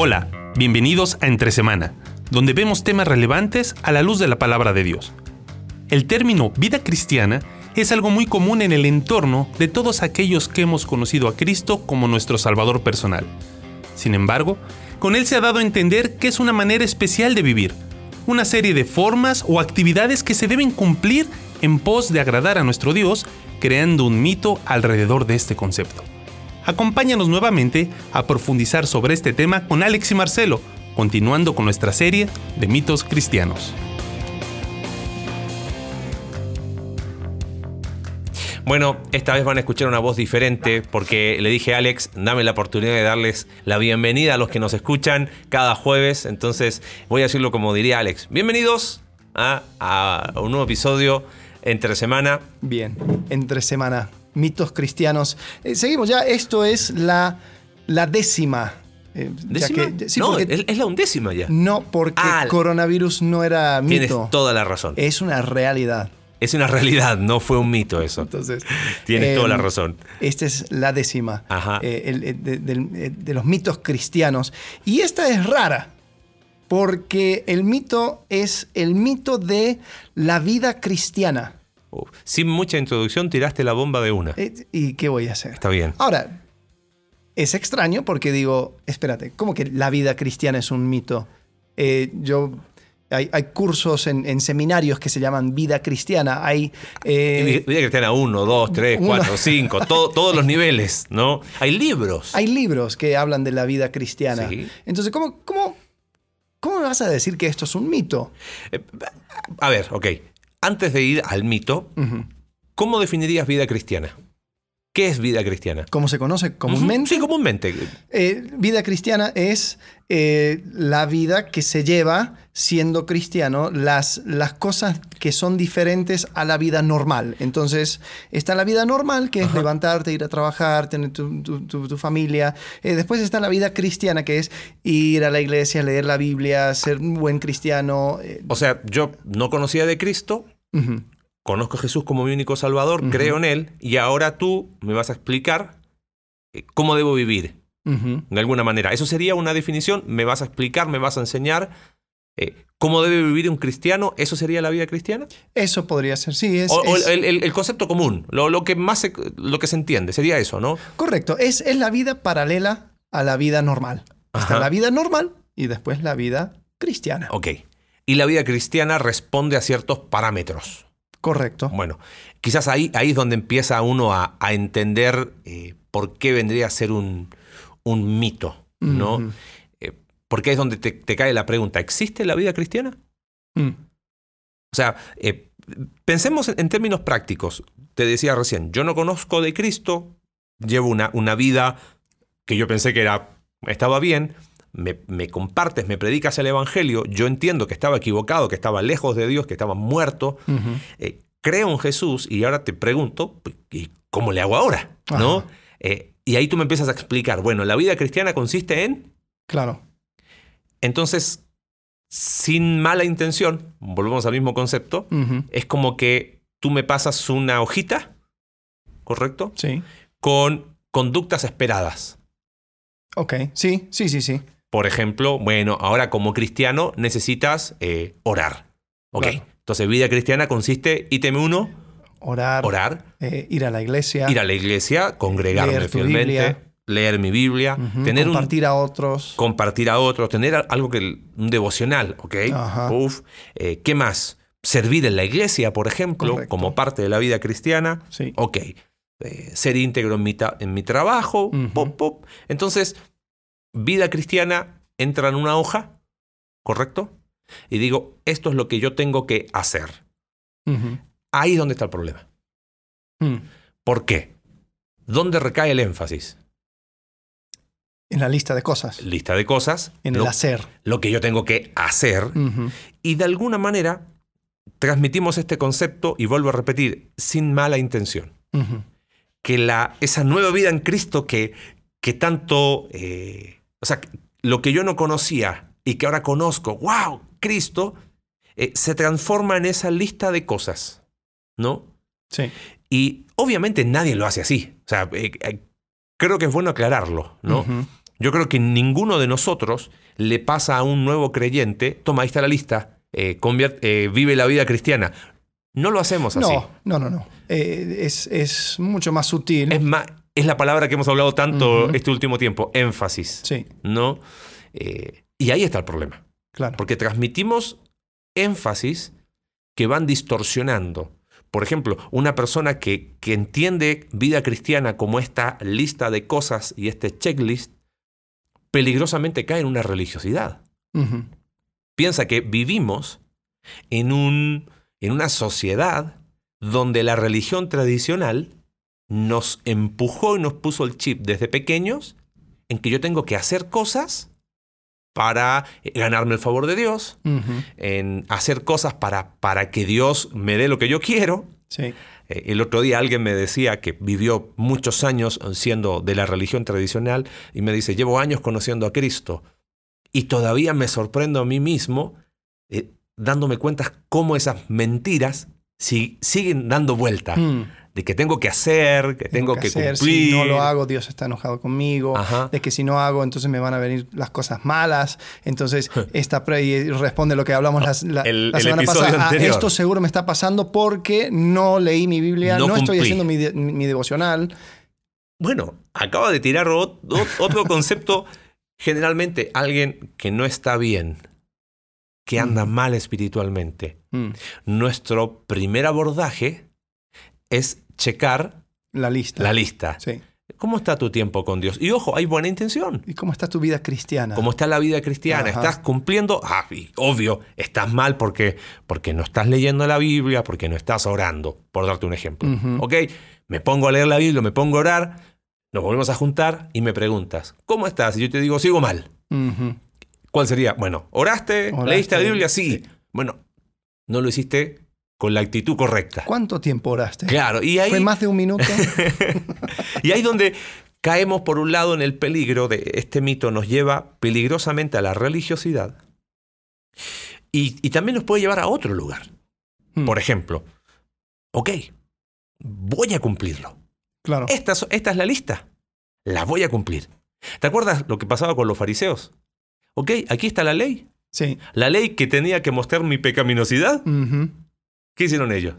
Hola, bienvenidos a Entre Semana, donde vemos temas relevantes a la luz de la palabra de Dios. El término vida cristiana es algo muy común en el entorno de todos aquellos que hemos conocido a Cristo como nuestro Salvador personal. Sin embargo, con él se ha dado a entender que es una manera especial de vivir, una serie de formas o actividades que se deben cumplir en pos de agradar a nuestro Dios, creando un mito alrededor de este concepto. Acompáñanos nuevamente a profundizar sobre este tema con Alex y Marcelo, continuando con nuestra serie de mitos cristianos. Bueno, esta vez van a escuchar una voz diferente porque le dije a Alex, dame la oportunidad de darles la bienvenida a los que nos escuchan cada jueves. Entonces voy a decirlo como diría Alex. Bienvenidos a, a un nuevo episodio entre semana. Bien, entre semana. Mitos cristianos. Eh, seguimos ya, esto es la, la décima. eh, ya ¿Décima? que- sí, no, porque- es, la undécima ya. no, porque Ah, coronavirus no era Tienes mito. toda la razón. Es una realidad. Es una realidad, no fue un mito eso. Entonces, Tienes eh, toda la razón. Esta es la décima Ajá. eh, el- el- de, del- eh, de los mitos cristianos. Y esta es rara, porque el mito es el mito de la vida cristiana. Sin mucha introducción tiraste la bomba de una. Eh, ¿Y qué voy a hacer? Está bien. Ahora, es extraño porque digo, espérate, ¿cómo que la vida cristiana es un mito? Eh, yo, hay, hay cursos en, en seminarios que se llaman vida cristiana. Hay, eh, Vida cristiana 1, 2, 3, uno. 4, 5, todos los niveles, ¿no? Hay libros. hay libros que hablan de la vida cristiana. Sí. Entonces, ¿cómo, cómo, ¿cómo me vas a decir que esto es un mito? Eh, A ver, ok. Antes de ir al mito, ¿cómo definirías vida cristiana? ¿Qué es vida cristiana? ¿Cómo se conoce comúnmente? Sí, comúnmente. Eh, vida cristiana es eh, la vida que se lleva siendo cristiano, las, las cosas que son diferentes a la vida normal. Entonces, está la vida normal, que es levantarte, ir a trabajar, tener tu, tu- tu- tu familia. Eh, después está la vida cristiana, que es ir a la iglesia, leer la Biblia, ser un buen cristiano. O sea, yo no conocía de Cristo, ujú. Conozco a Jesús como mi único Salvador, creo en Él, y ahora tú me vas a explicar eh, cómo debo vivir, de alguna manera. Eso sería una definición, me vas a explicar, me vas a enseñar eh, cómo debe vivir un cristiano, ¿eso sería la vida cristiana? Eso podría ser, sí, es, O, es- el, el- el concepto común, lo, lo que más se, lo que se entiende, sería eso, ¿no? correcto. Es, es la vida paralela a la vida normal. Está la vida normal y después la vida cristiana. Ok. Y la vida cristiana responde a ciertos parámetros. Correcto. Bueno, quizás ahí, ahí es donde empieza uno a, a entender eh, por qué vendría a ser un, un mito, ¿no? Eh, porque es donde te, te cae la pregunta, ¿existe la vida cristiana? Mm. O sea, eh, pensemos en, en términos prácticos. Te decía recién, yo no conozco de Cristo, llevo una, una vida que yo pensé que era, estaba bien, me, me compartes, me predicas el Evangelio, yo entiendo que estaba equivocado, que estaba lejos de Dios, que estaba muerto, eh, creo en Jesús y ahora te pregunto, ¿y cómo le hago ahora? ¿No? Eh, y ahí tú me empiezas a explicar, bueno, la vida cristiana consiste en... Claro. Entonces, sin mala intención, volvemos al mismo concepto, es como que tú me pasas una hojita, ¿correcto? Sí. Con conductas esperadas. Ok. Sí, sí, sí, sí. Por ejemplo, bueno, ahora como cristiano necesitas eh, orar. Ok. Claro. Entonces, vida cristiana consiste, ítem uno, Orar, orar, eh, ir a la iglesia, ir a la iglesia, congregarme Leer fielmente, Biblia. leer mi Biblia, tener un compartir a otros. compartir a otros, tener algo que un devocional, ¿ok? Ajá. Uf. Eh, ¿Qué más? Servir en la iglesia, por ejemplo, Correcto. como parte de la vida cristiana. Sí. Ok. Eh, ser íntegro en mi, en mi trabajo. Pop, pop. Entonces, vida cristiana entra en una hoja, ¿correcto? Y digo, esto es lo que yo tengo que hacer. Ahí es donde está el problema. Mm. ¿Por qué? ¿Dónde recae el énfasis? En la lista de cosas. Lista de cosas, En lo, el hacer. lo que yo tengo que hacer, y de alguna manera transmitimos este concepto, y vuelvo a repetir, sin mala intención. Que la, esa nueva vida en Cristo que, que tanto, eh, o sea, lo que yo no conocía y que ahora conozco, wow, Cristo, eh, se transforma en esa lista de cosas, ¿no? Sí. Y obviamente nadie lo hace así. O sea, eh, eh, creo que es bueno aclararlo, ¿no? Yo creo que ninguno de nosotros le pasa a un nuevo creyente, toma, ahí está la lista, convierte- vive la vida cristiana. No lo hacemos así. No, no, no, no. Eh, es, es mucho más sutil. Es, más, es la palabra que hemos hablado tanto este último tiempo, énfasis. Sí, ¿no? Eh, y ahí está el problema. claro. Porque transmitimos énfasis que van distorsionando. Por ejemplo, una persona que, que entiende vida cristiana como esta lista de cosas y este checklist, peligrosamente cae en una religiosidad. Piensa que vivimos en, un, en una sociedad donde la religión tradicional nos empujó y nos puso el chip desde pequeños en que yo tengo que hacer cosas para ganarme el favor de Dios, en hacer cosas para, para que Dios me dé lo que yo quiero. Sí. Eh, El otro día alguien me decía que vivió muchos años siendo de la religión tradicional y me dice, llevo años conociendo a Cristo y todavía me sorprendo a mí mismo eh, dándome cuenta cómo esas mentiras si- siguen dando vuelta. Mm. De que tengo que hacer, que tengo, que, hacer, cumplir. Si no lo hago, Dios está enojado conmigo. Ajá. De que si no hago, entonces me van a venir las cosas malas. Entonces, esta pre y responde lo que hablamos las- la, El- la el semana pasada. Ah, esto seguro me está pasando porque no leí mi Biblia, No no, estoy haciendo mi, de- mi devocional. Bueno, acaba de tirar ot- ot- otro concepto. Generalmente alguien que no está bien, que anda Ujú. mal espiritualmente. Mm. Nuestro primer abordaje es checar La lista. la lista. Sí. ¿Cómo está tu tiempo con Dios? Y ojo, hay buena intención. ¿Y cómo está tu vida cristiana? ¿Cómo está la vida cristiana? Ajá. ¿Estás cumpliendo? Ah, y obvio, estás mal porque, porque no estás leyendo la Biblia, porque no estás orando, por darte un ejemplo. ¿Ok? Me pongo a leer la Biblia, me pongo a orar, nos volvemos a juntar y me preguntas, ¿cómo estás? Y yo te digo, sigo mal. ¿Cuál sería? Bueno, ¿oraste? Oraste, ¿Leíste la Biblia? Sí. sí. Bueno, no lo hiciste con la actitud correcta. ¿Cuánto tiempo oraste? Claro, y ahí, ¿Fue más de un minuto? y ahí es donde caemos por un lado en el peligro de este mito, nos lleva peligrosamente a la religiosidad y, y también nos puede llevar a otro lugar. Mm. Por ejemplo, ok, voy a cumplirlo. Claro. Esta, es- esta es la lista, la voy a cumplir. ¿Te acuerdas lo que pasaba con los fariseos? Ok, aquí está la ley. Sí. La ley que tenía que mostrar mi pecaminosidad. ¿Qué hicieron ellos?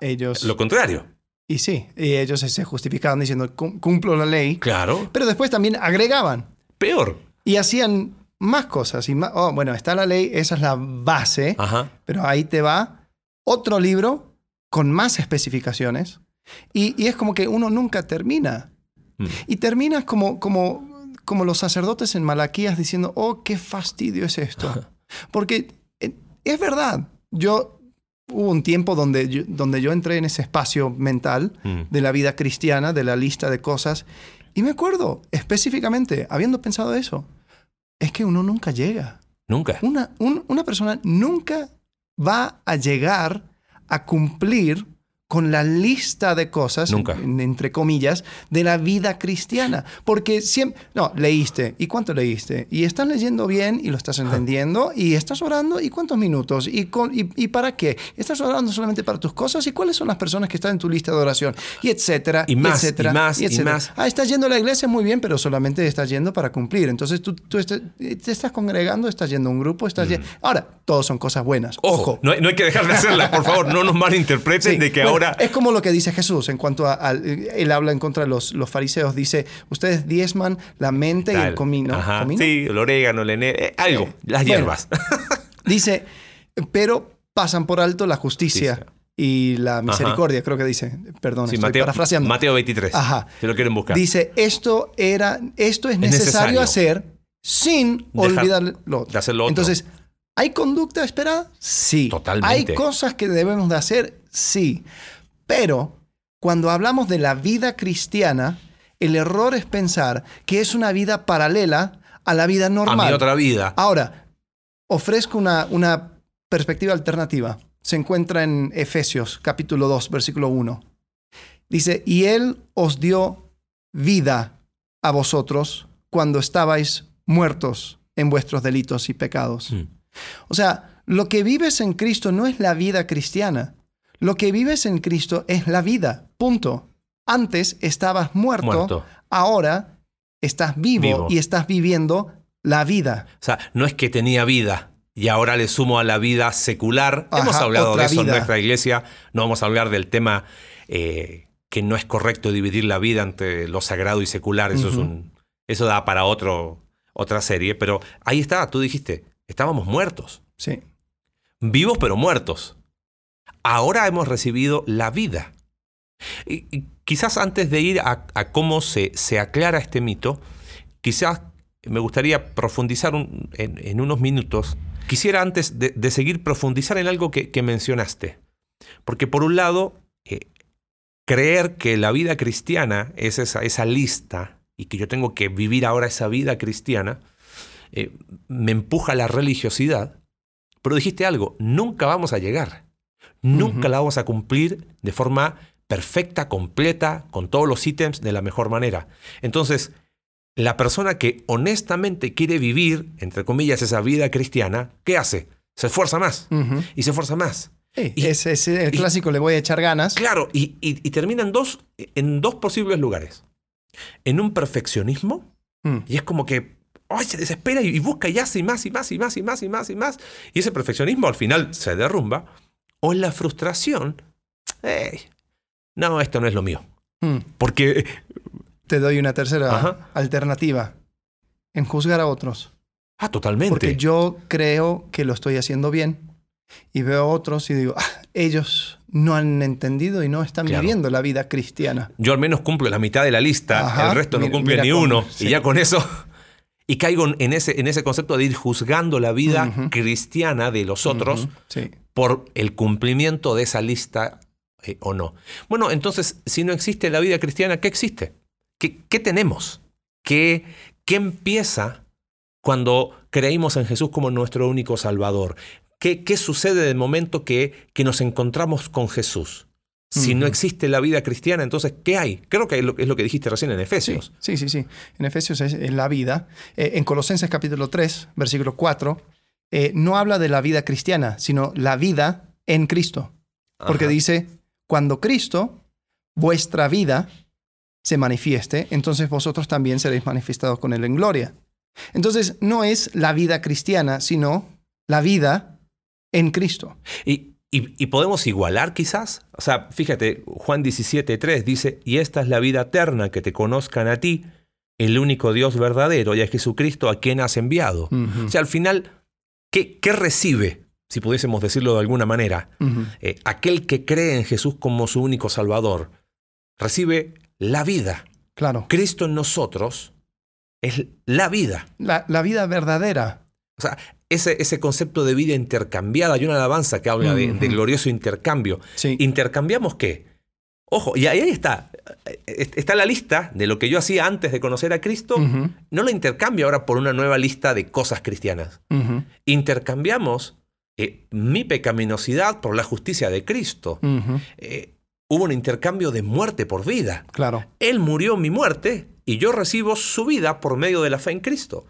Ellos. Lo contrario. Y sí, y ellos se justificaban diciendo, "Cum- cumplo la ley. Claro. Pero después también agregaban Peor. y hacían más cosas. Y más, oh, bueno, está la ley, esa es la base, Ajá. pero ahí te va otro libro con más especificaciones. Y, y es como que uno nunca termina. Mm. Y terminas como, como, como los sacerdotes en Malaquías diciendo, oh, qué fastidio es esto. Porque eh, es verdad, yo hubo un tiempo donde yo, donde yo entré en ese espacio mental Mm. de la vida cristiana, de la lista de cosas, y me acuerdo específicamente, habiendo pensado eso, es que uno nunca llega. Nunca. Una, un- una persona nunca va a llegar a cumplir con la lista de cosas, Nunca. en- entre comillas, de la vida cristiana. Porque siempre, no, leíste. ¿Y cuánto leíste? Y estás leyendo bien y lo estás entendiendo. Y estás orando. ¿Y cuántos minutos? ¿Y, con- y, y para qué? ¿Estás orando solamente para tus cosas? ¿Y cuáles son las personas que están en tu lista de oración? Y etcétera. Y más, etcétera, y más, y etcétera. más. Ah, estás yendo a la iglesia muy bien, pero solamente estás yendo para cumplir. Entonces tú, tú estás- te estás congregando, estás yendo a un grupo, estás yendo... Ahora, todos son cosas buenas. Ojo, Ojo. No, hay, no hay que dejar de hacerla, por favor. No nos malinterpreten Sí, de que bueno, ahora. Es como lo que dice Jesús en cuanto a... al- él habla en contra de los, los fariseos. Dice, ustedes diezman la mente y el comino. Ajá, ¿Comino? Sí, el orégano, el ene- eh, algo, las bueno. hierbas. Dice, pero pasan por alto la justicia Justicia. y la misericordia, creo que dice. Perdón, Sí, estoy Mateo, parafraseando. Mateo 23. Ajá. Si lo quieren buscar. Dice, esto, era, esto es, necesario, necesario. hacer sin Dejar olvidar lo otro. de hacer lo otro. Entonces, ¿hay conducta esperada? Sí. Totalmente. ¿Hay cosas que debemos de hacer? Sí. Pero cuando hablamos de la vida cristiana, el error es pensar que es una vida paralela a la vida a normal. mi otra vida. Ahora, ofrezco una, una perspectiva alternativa. Se encuentra en Efesios capítulo 2, versículo 1. Dice, y Él os dio vida a vosotros cuando estabais muertos en vuestros delitos y pecados. Mm. O sea, lo que vives en Cristo no es la vida cristiana. Lo que vives en Cristo es la vida. Punto. Antes estabas muerto, Muerto. ahora estás vivo, Vivo. y estás viviendo la vida. O sea, no es que tenía vida y ahora le sumo a la vida secular. Ajá, Hemos hablado de eso en nuestra iglesia. No vamos a hablar del tema eh, que no es correcto dividir la vida entre lo sagrado y secular. Eso, es un, eso da para otro, otra serie. Pero ahí está, tú dijiste, estábamos muertos. Sí. Vivos pero muertos. Ahora hemos recibido la vida. Y, quizás antes de ir a, cómo se, se aclara este mito, quizás me gustaría profundizar un- en, en unos minutos. Quisiera antes de, seguir profundizar en algo que, que mencionaste. Porque por un lado, eh, creer que la vida cristiana es esa, esa lista y que yo tengo que vivir ahora esa vida cristiana, eh, me empuja a la religiosidad. Pero dijiste algo, nunca vamos a llegar. Nunca Ujú. la vamos a cumplir de forma perfecta, completa, con todos los ítems de la mejor manera. Entonces, la persona que honestamente quiere vivir, entre comillas, esa vida cristiana, ¿qué hace? Se esfuerza más Ujú. y se esfuerza más. Sí, Y- es, es el y- clásico, le voy a echar ganas. Claro, y, y- y termina en dos, en dos posibles lugares. En un perfeccionismo, Mm. y es como que ay, se desespera y, y busca y hace y más y más y más y más y más y más. Y ese perfeccionismo al final se derrumba. O en la frustración, "Ey, no, esto no es lo mío. Mm. Porque, Te doy una tercera Ajá. alternativa. En juzgar a otros. ah, totalmente. Porque yo creo que lo estoy haciendo bien. Y veo a otros y digo, "Ah, ellos no han entendido y no están Claro. viviendo la vida cristiana. Yo al menos cumplo la mitad de la lista, Ajá, el resto no mira- cumple mira ni cómo, uno. sí. Y ya con eso. Y caigo en ese, en ese concepto de ir juzgando la vida cristiana de los otros Sí. Por el cumplimiento de esa lista eh, o no. Bueno, entonces, si no existe la vida cristiana, ¿qué existe? ¿Qué, qué tenemos? ¿Qué, ¿Qué empieza cuando creímos en Jesús como nuestro único Salvador? ¿Qué, qué sucede del momento que, que nos encontramos con Jesús? Si no existe la vida cristiana, entonces, ¿qué hay? Creo que es lo, es lo que dijiste recién en Sí, Efesios. sí, sí, sí. En Efesios es, es la vida. Eh, en Colosenses capítulo 3, versículo 4, eh, no habla de la vida cristiana, sino la vida en Cristo. Porque Ajá. dice, cuando Cristo, vuestra vida, se manifieste, entonces vosotros también seréis manifestados con Él en gloria. Entonces, no es la vida cristiana, sino la vida en Cristo. Y, y- y podemos igualar quizás. O sea, fíjate, Juan 17.3 dice, y esta es la vida eterna, que te conozcan a ti, el único Dios verdadero, y a Jesucristo a quien has enviado. O sea, al final, ¿qué, qué recibe, si pudiésemos decirlo de alguna manera, eh, aquel que cree en Jesús como su único Salvador? Recibe la vida. Claro. Cristo en nosotros es la vida. La, la vida verdadera. O sea, ese, ese concepto de vida intercambiada, hay una alabanza que habla de- glorioso intercambio. Sí. ¿Intercambiamos qué? Ojo, y ahí está. Está la lista de lo que yo hacía antes de conocer a Cristo. No la intercambio ahora por una nueva lista de cosas cristianas. Intercambiamos eh, mi pecaminosidad por la justicia de Cristo. Eh, hubo un intercambio de muerte por vida. Claro. Él murió mi muerte y yo recibo su vida por medio de la fe en Cristo.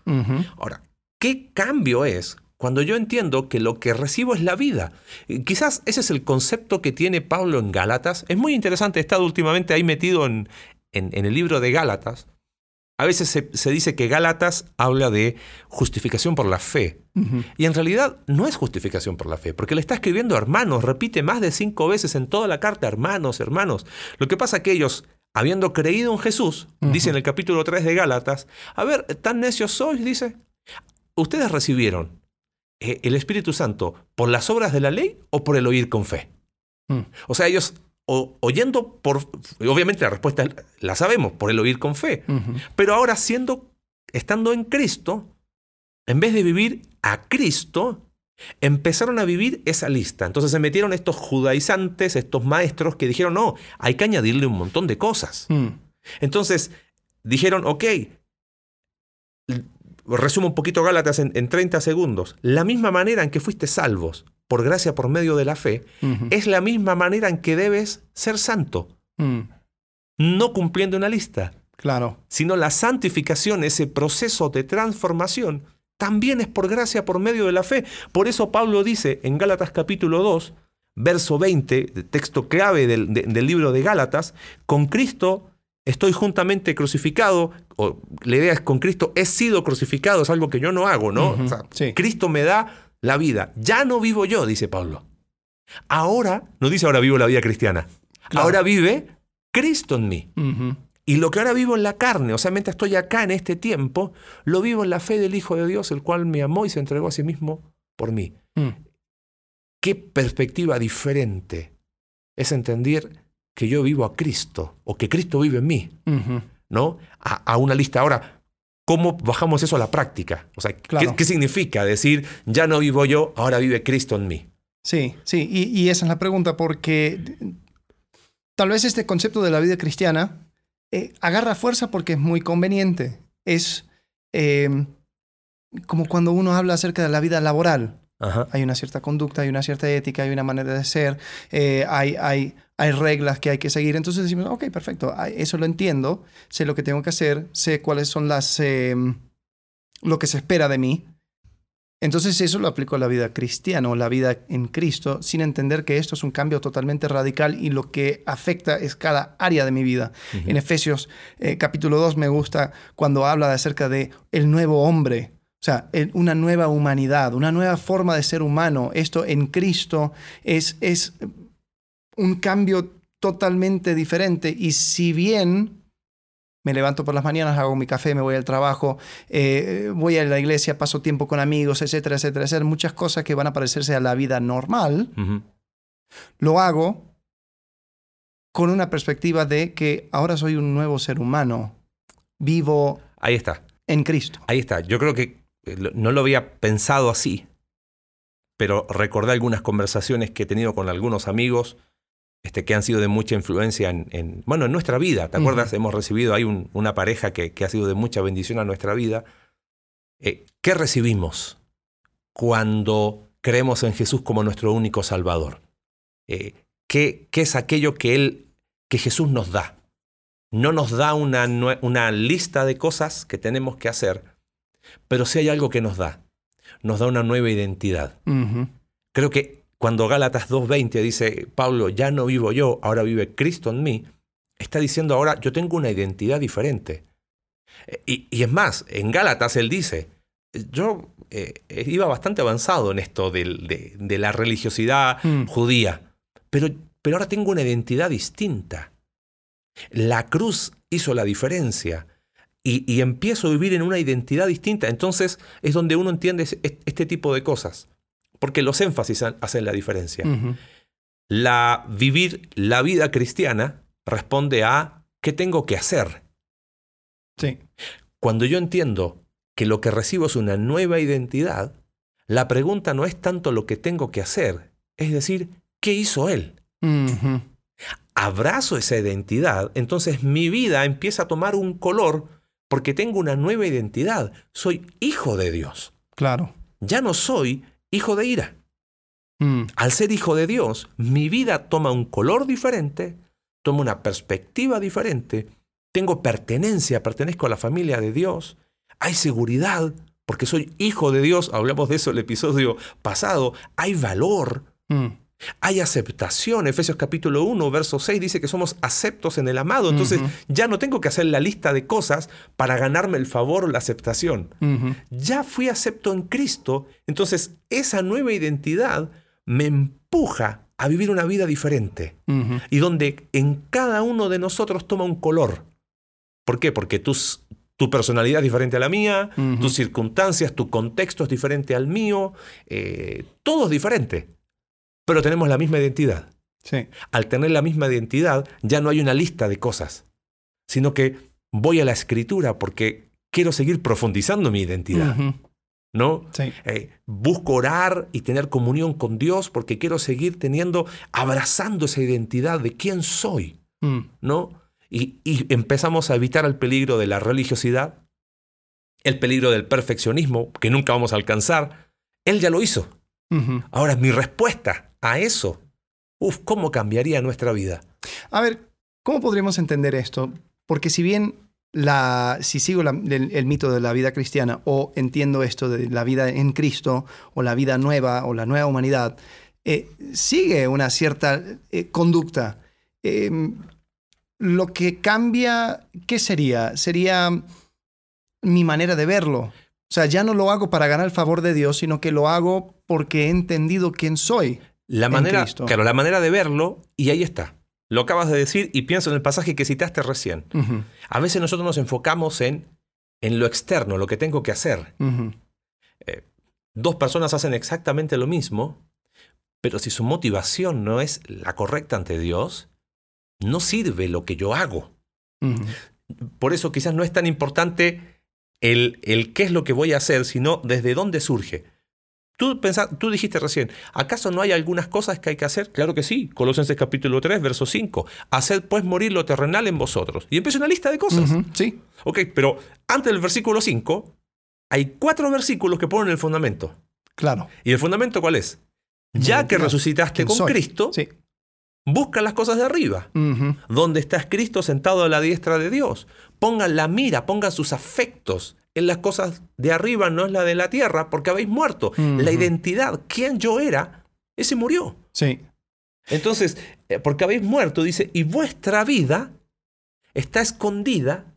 Ahora, ¿qué cambio es cuando yo entiendo que lo que recibo es la vida? Y Quizás ese es el concepto que tiene Pablo en Gálatas. Es muy interesante, he estado últimamente ahí metido en, en- en el libro de Gálatas. A veces se, se dice que Gálatas habla de justificación por la fe. Y en realidad no es justificación por la fe, porque le está escribiendo a hermanos, repite más de cinco veces en toda la carta, hermanos, hermanos. Lo que pasa que ellos, habiendo creído en Jesús, Ujú. dice en el capítulo 3 de Gálatas, a ver, tan necios sois, dice, ustedes recibieron eh, el Espíritu Santo por las obras de la ley o por el oír con fe. Mm. O sea, ellos o- oyendo por, obviamente la respuesta la sabemos, por el oír con fe. Pero ahora siendo, estando en Cristo, en vez de vivir a Cristo, empezaron a vivir esa lista. Entonces se metieron estos judaizantes, estos maestros que dijeron, no, hay que añadirle un montón de cosas. Mm. Entonces dijeron, ok, resumo un poquito Gálatas en, en 30 segundos. La misma manera en que fuiste salvos por gracia por medio de la fe, es la misma manera en que debes ser santo, Mm. no cumpliendo una lista Claro. sino la santificación, ese proceso de transformación, también es por gracia, por medio de la fe. Por eso Pablo dice en Gálatas capítulo 2, verso 20, texto clave del, de- del libro de Gálatas, con Cristo estoy juntamente crucificado, o la idea es con Cristo, he sido crucificado, es algo que yo no hago, ¿no? O sea, sí. Cristo me da la vida. Ya no vivo yo, dice Pablo. Ahora, no dice ahora vivo la vida cristiana. Claro. Ahora vive Cristo en mí. Y lo que ahora vivo en la carne, o sea, mientras estoy acá en este tiempo, lo vivo en la fe del Hijo de Dios, el cual me amó y se entregó a sí mismo por mí. Mm. Qué perspectiva diferente es entender que yo vivo a Cristo o que Cristo vive en mí. ¿no? A, a una lista. Ahora, ¿cómo bajamos eso a la práctica? O sea, ¿qué- Claro. ¿qué, significa decir, ya no vivo yo, ahora vive Cristo en mí? Sí, sí, y, y esa es la pregunta, porque tal vez este concepto de la vida cristiana eh, agarra fuerza porque es muy conveniente. Es eh, como cuando uno habla acerca de la vida laboral. Ajá. Hay una cierta conducta, hay una cierta ética, hay una manera de ser, eh, hay, hay, hay reglas que hay que seguir. Entonces decimos, ok, perfecto, ah, eso lo entiendo, sé lo que tengo que hacer, sé cuáles son las... eh, lo que se espera de mí. Entonces eso lo aplico a la vida cristiana o la vida en Cristo, sin entender que esto es un cambio totalmente radical y lo que afecta es cada área de mi vida. En Efesios eh, capítulo 2 me gusta cuando habla de acerca de el nuevo hombre, o sea, una nueva humanidad, una nueva forma de ser humano. Esto en Cristo es, es un cambio totalmente diferente y si bien me levanto por las mañanas, hago mi café, me voy al trabajo, eh, voy a la iglesia, paso tiempo con amigos, etcétera, etcétera, etcétera. Muchas cosas que van a parecerse a la vida normal, lo hago con una perspectiva de que ahora soy un nuevo ser humano, vivo Ahí está. en Cristo. Ahí está. Yo creo que no lo había pensado así, pero recordé algunas conversaciones que he tenido con algunos amigos este, que han sido de mucha influencia en, en- bueno, en nuestra vida. ¿Te acuerdas? Hemos recibido, hay un- una pareja que, que ha sido de mucha bendición a nuestra vida. Eh, ¿Qué recibimos cuando creemos en Jesús como nuestro único Salvador? Eh, ¿qué, qué es aquello que, él, que Jesús nos da? No nos da una, una lista de cosas que tenemos que hacer, pero sí hay algo que nos da. Nos da una nueva identidad. Creo que cuando Gálatas 2.20 dice, Pablo, ya no vivo yo, ahora vive Cristo en mí, está diciendo ahora, yo tengo una identidad diferente. Eh, Y, y es más, en Gálatas él dice, yo eh, iba bastante avanzado en esto de la religiosidad Mm. judía, pero, pero ahora tengo una identidad distinta. La cruz hizo la diferencia y, y empiezo a vivir en una identidad distinta. Entonces es donde uno entiende es- este tipo de cosas, porque los énfasis hacen la diferencia. La vivir la vida cristiana responde a ¿qué tengo que hacer? Sí. Cuando yo entiendo que lo que recibo es una nueva identidad, la pregunta no es tanto lo que tengo que hacer, es decir, ¿qué hizo él? Abrazo esa identidad, entonces mi vida empieza a tomar un color porque tengo una nueva identidad. Soy hijo de Dios. Claro. Ya no soy hijo de ira. Mm. Al ser hijo de Dios, mi vida toma un color diferente, toma una perspectiva diferente, tengo pertenencia, pertenezco a la familia de Dios, hay seguridad, porque soy hijo de Dios, hablamos de eso en el episodio pasado, hay valor, Mm. Hay aceptación. Efesios capítulo 1, verso 6 dice que somos aceptos en el amado. Entonces ya no tengo que hacer la lista de cosas para ganarme el favor o la aceptación. Ya fui acepto en Cristo. Entonces esa nueva identidad me empuja a vivir una vida diferente. Y donde en cada uno de nosotros toma un color. ¿Por qué? Porque tus- tu personalidad es diferente a la mía, tus circunstancias, tu contexto es diferente al mío, eh, todo es diferente. Pero tenemos la misma identidad. Sí. Al tener la misma identidad, ya no hay una lista de cosas, sino que voy a la escritura porque quiero seguir profundizando mi identidad. ¿no? Sí. Eh, busco orar y tener comunión con Dios porque quiero seguir teniendo, abrazando esa identidad de quién soy, Mm. ¿no? Y, y empezamos a evitar el peligro de la religiosidad, el peligro del perfeccionismo, que nunca vamos a alcanzar. Él ya lo hizo. Ujú. Ahora, mi respuesta a eso, uf, ¿cómo cambiaría nuestra vida? A ver, ¿cómo podríamos entender esto? Porque si bien la, si sigo la- el, mito de la vida cristiana o entiendo esto de la vida en Cristo o la vida nueva o la nueva humanidad, eh, sigue una cierta eh, conducta. Eh, lo que cambia, ¿qué sería? Sería mi manera de verlo. O sea, ya no lo hago para ganar el favor de Dios, sino que lo hago porque he entendido quién soy. La manera, claro, la manera de verlo, y ahí está. Lo acabas de decir y pienso en el pasaje que citaste recién. A veces nosotros nos enfocamos en, en lo externo, lo que tengo que hacer. ujú. Dos personas hacen exactamente lo mismo, pero si su motivación no es la correcta ante Dios, no sirve lo que yo hago. Por eso quizás no es tan importante el, el qué es lo que voy a hacer, sino desde dónde surge. Tú, tú dijiste recién, ¿acaso no hay algunas cosas que hay que hacer? Claro que sí. Colosenses capítulo 3, verso 5. Haced pues morir lo terrenal en vosotros. Y empieza una lista de cosas. Sí, Ok, pero antes del versículo 5, hay cuatro versículos que ponen el fundamento. claro. ¿Y el fundamento cuál es? Ya que resucitaste ¿Quién con soy? Cristo, Sí. busca las cosas de arriba, Ujú, donde está Cristo sentado a la diestra de Dios. Pongan la mira, pongan sus afectos en las cosas de arriba, no es la de la tierra, porque habéis muerto. La identidad, quién yo era, ese murió. Sí. Entonces, eh, porque habéis muerto, dice, y vuestra vida está escondida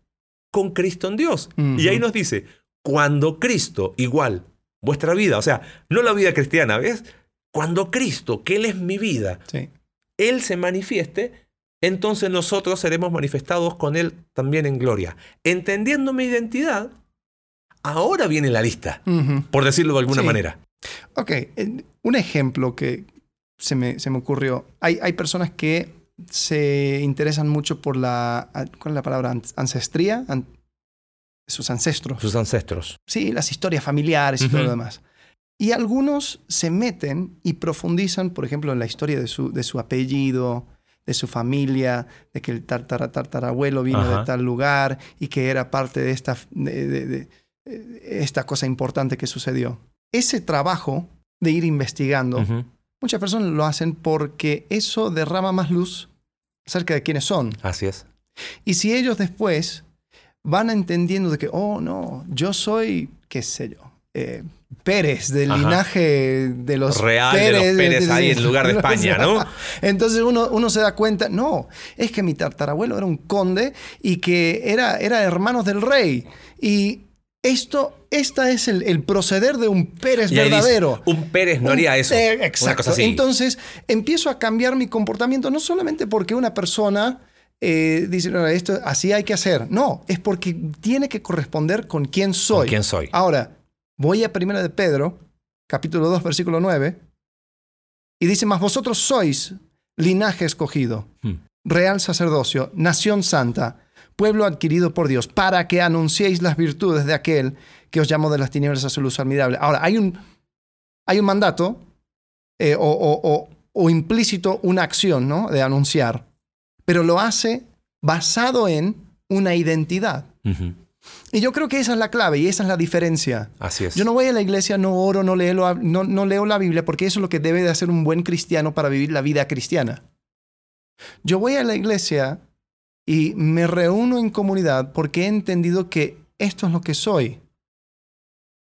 con Cristo en Dios. Y ahí nos dice, cuando Cristo, igual, vuestra vida, o sea, no la vida cristiana, ¿ves? Cuando Cristo, que Él es mi vida, Sí. Él se manifieste, entonces nosotros seremos manifestados con Él también en gloria. Entendiendo mi identidad, ahora viene la lista, por decirlo de alguna Sí. manera. Ok, un ejemplo que se me, se me ocurrió. Hay, hay personas que se interesan mucho por la, ¿cuál es la palabra? An- Ancestría, An- sus ancestros. Sus ancestros. Sí, las historias familiares y todo lo demás. Y algunos se meten y profundizan, por ejemplo, en la historia de su, de su apellido, de su familia, de que el tartara, tartarabuelo vino Ajá. de tal lugar y que era parte de esta, de- de- de, esta cosa importante que sucedió. Ese trabajo de ir investigando, muchas personas lo hacen porque eso derrama más luz acerca de quiénes son. Así es. Y si ellos después van entendiendo de que, oh, no, yo soy, qué sé yo, eh, Pérez, del Ajá. linaje de los Real de los Pérez ahí en lugar de. España, ¿no? Entonces uno, uno se da cuenta, no, es que mi tartarabuelo era un conde y que era, era hermanos del rey. Y esto, esta es el, el proceder de un Pérez dice, verdadero. un Pérez no Un- haría eso. eh, exacto. Entonces empiezo a cambiar mi comportamiento, no solamente porque una persona eh, dice, no, esto así hay que hacer. No, es porque tiene que corresponder con quién soy. ¿Con quién soy? Ahora, voy a Primera de Pedro, capítulo 2, versículo 9, y dice, más vosotros sois linaje escogido, Hmm. real sacerdocio, nación santa, pueblo adquirido por Dios, para que anunciéis las virtudes de aquel que os llamó de las tinieblas a su luz admirable. Ahora, hay un, hay un mandato eh, o, o- o- o implícito una acción ¿no? de anunciar, pero lo hace basado en una identidad. Y yo creo que esa es la clave y esa es la diferencia. Así es. Yo no voy a la iglesia, no oro, no leo, la- no, no leo la Biblia, porque eso es lo que debe de hacer un buen cristiano para vivir la vida cristiana. Yo voy a la iglesia y me reúno en comunidad porque he entendido que esto es lo que soy.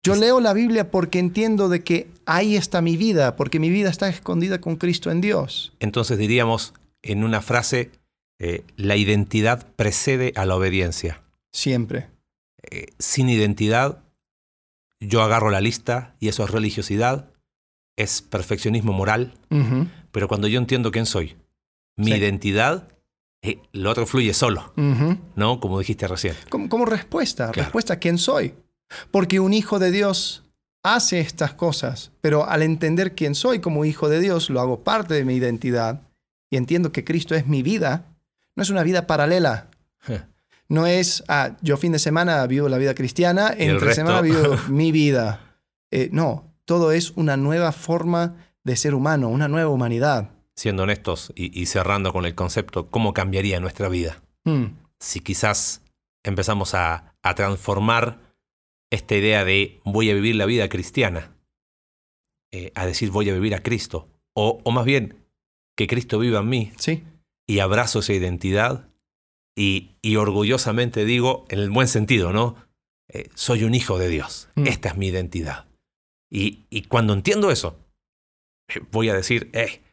Yo leo la Biblia porque entiendo de que ahí está mi vida, porque mi vida está escondida con Cristo en Dios. Entonces diríamos en una frase, eh, la identidad precede a la obediencia. Siempre. Eh, sin identidad, yo agarro la lista y eso es religiosidad, es perfeccionismo moral, pero cuando yo entiendo quién soy, mi Sí. identidad, eh, lo otro fluye solo. ¿no? Como dijiste recién. como, como respuesta, Claro. respuesta a quién soy. Porque un hijo de Dios hace estas cosas, pero al entender quién soy como hijo de Dios, lo hago parte de mi identidad y entiendo que Cristo es mi vida, no es una vida paralela. No es, ah, yo fin de semana vivo la vida cristiana, entre semana vivo mi vida. Eh, no, todo es una nueva forma de ser humano, una nueva humanidad. Siendo honestos y, y cerrando con el concepto, ¿cómo cambiaría nuestra vida? Mm, Si quizás empezamos a, a transformar esta idea de voy a vivir la vida cristiana, eh, a decir voy a vivir a Cristo, o, o más bien que Cristo viva en mí sí, y abrazo esa identidad y, y orgullosamente digo, en el buen sentido, ¿no? Eh, soy un hijo de Dios, Mm. esta es mi identidad. Y, y cuando entiendo eso, eh, voy a decir, eh,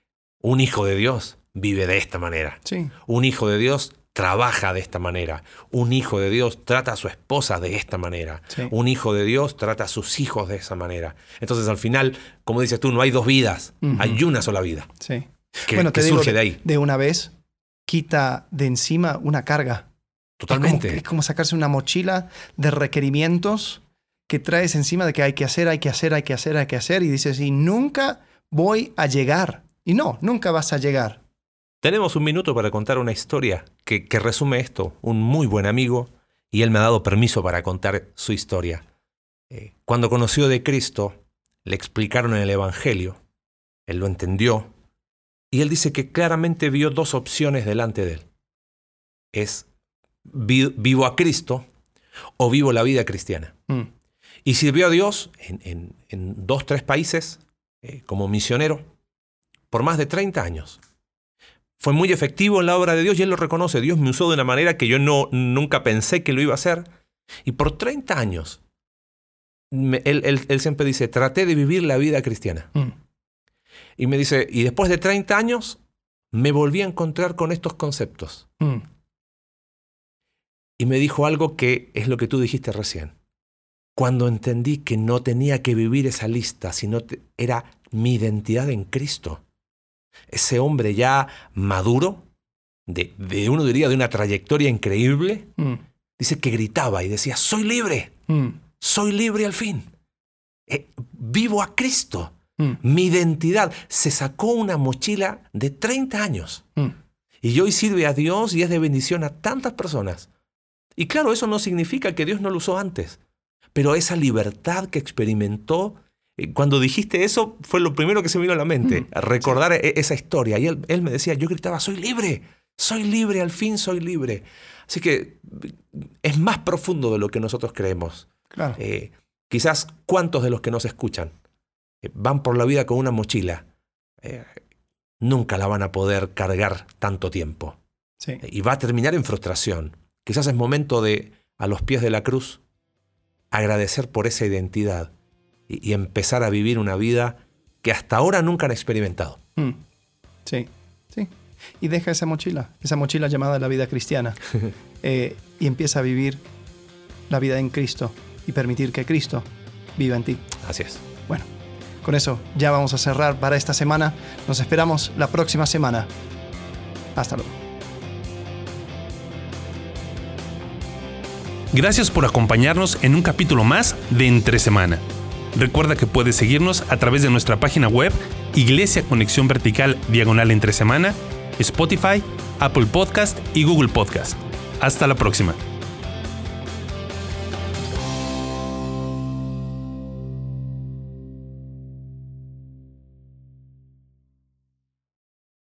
un hijo de Dios vive de esta manera. sí. Un hijo de Dios trabaja de esta manera. Un hijo de Dios trata a su esposa de esta manera. Sí. Un hijo de Dios trata a sus hijos de esa manera. Entonces al final, como dices tú, no hay dos vidas, hay una sola vida. Sí. Que, bueno, que te surge de, de ahí. de una vez, quita de encima una carga. Totalmente. Es como, es como sacarse una mochila de requerimientos que traes encima de que hay que hacer, hay que hacer, hay que hacer, hay que hacer. Y dices, y nunca voy a llegar. Y no, nunca vas a llegar. Tenemos un minuto para contar una historia que, que resume esto. Un muy buen amigo, y él me ha dado permiso para contar su historia. Eh, cuando conoció de Cristo, le explicaron en el Evangelio, él lo entendió, y él dice que claramente vio dos opciones delante de él. Es vi- vivo a Cristo o vivo la vida cristiana. Mm, Y sirvió a Dios en, en- en dos, tres países eh, como misionero por más de 30 años. Fue muy efectivo en la obra de Dios y él lo reconoce. Dios me usó de una manera que yo no, nunca pensé que lo iba a hacer. Y por 30 años, me- él, él- él siempre dice, traté de vivir la vida cristiana. mm, Y me dice, y después de 30 años, me volví a encontrar con estos conceptos. mm. Y me dijo algo que es lo que tú dijiste recién. Cuando entendí que no tenía que vivir esa lista, sino te- era mi identidad en Cristo. Ese hombre ya maduro, de, de uno diría de una trayectoria increíble, Mm, dice que gritaba y decía, soy libre, mm, soy libre al fin. Eh, vivo a Cristo. mm, Mi identidad se sacó una mochila de 30 años. mm. Y hoy sirve a Dios y es de bendición a tantas personas. Y claro, eso no significa que Dios no lo usó antes. Pero esa libertad que experimentó, cuando dijiste eso, fue lo primero que se me vino a la mente, Mm, recordar e- esa historia. Y él, él me decía, yo gritaba, soy libre, soy libre, al fin soy libre. Así que eh, es más profundo de lo que nosotros creemos. Claro. Eh, quizás cuántos de los que nos escuchan eh, van por la vida con una mochila, eh, nunca la van a poder cargar tanto tiempo. Sí. Y va a terminar en frustración. Quizás es momento de, a los pies de la cruz, agradecer por esa identidad y, y empezar a vivir una vida que hasta ahora nunca han experimentado. Mm. Sí, sí. Y deja esa mochila, esa mochila llamada la vida cristiana, eh, y empieza a vivir la vida en Cristo y permitir que Cristo viva en ti. Así es. Bueno, con eso ya vamos a cerrar para esta semana. Nos esperamos la próxima semana. Hasta luego. Gracias por acompañarnos en un capítulo más de Entre Semana. Recuerda que puedes seguirnos a través de nuestra página web Iglesia Conexión Vertical Diagonal Entre Semana, Spotify, Apple Podcast y Google Podcast. Hasta la próxima.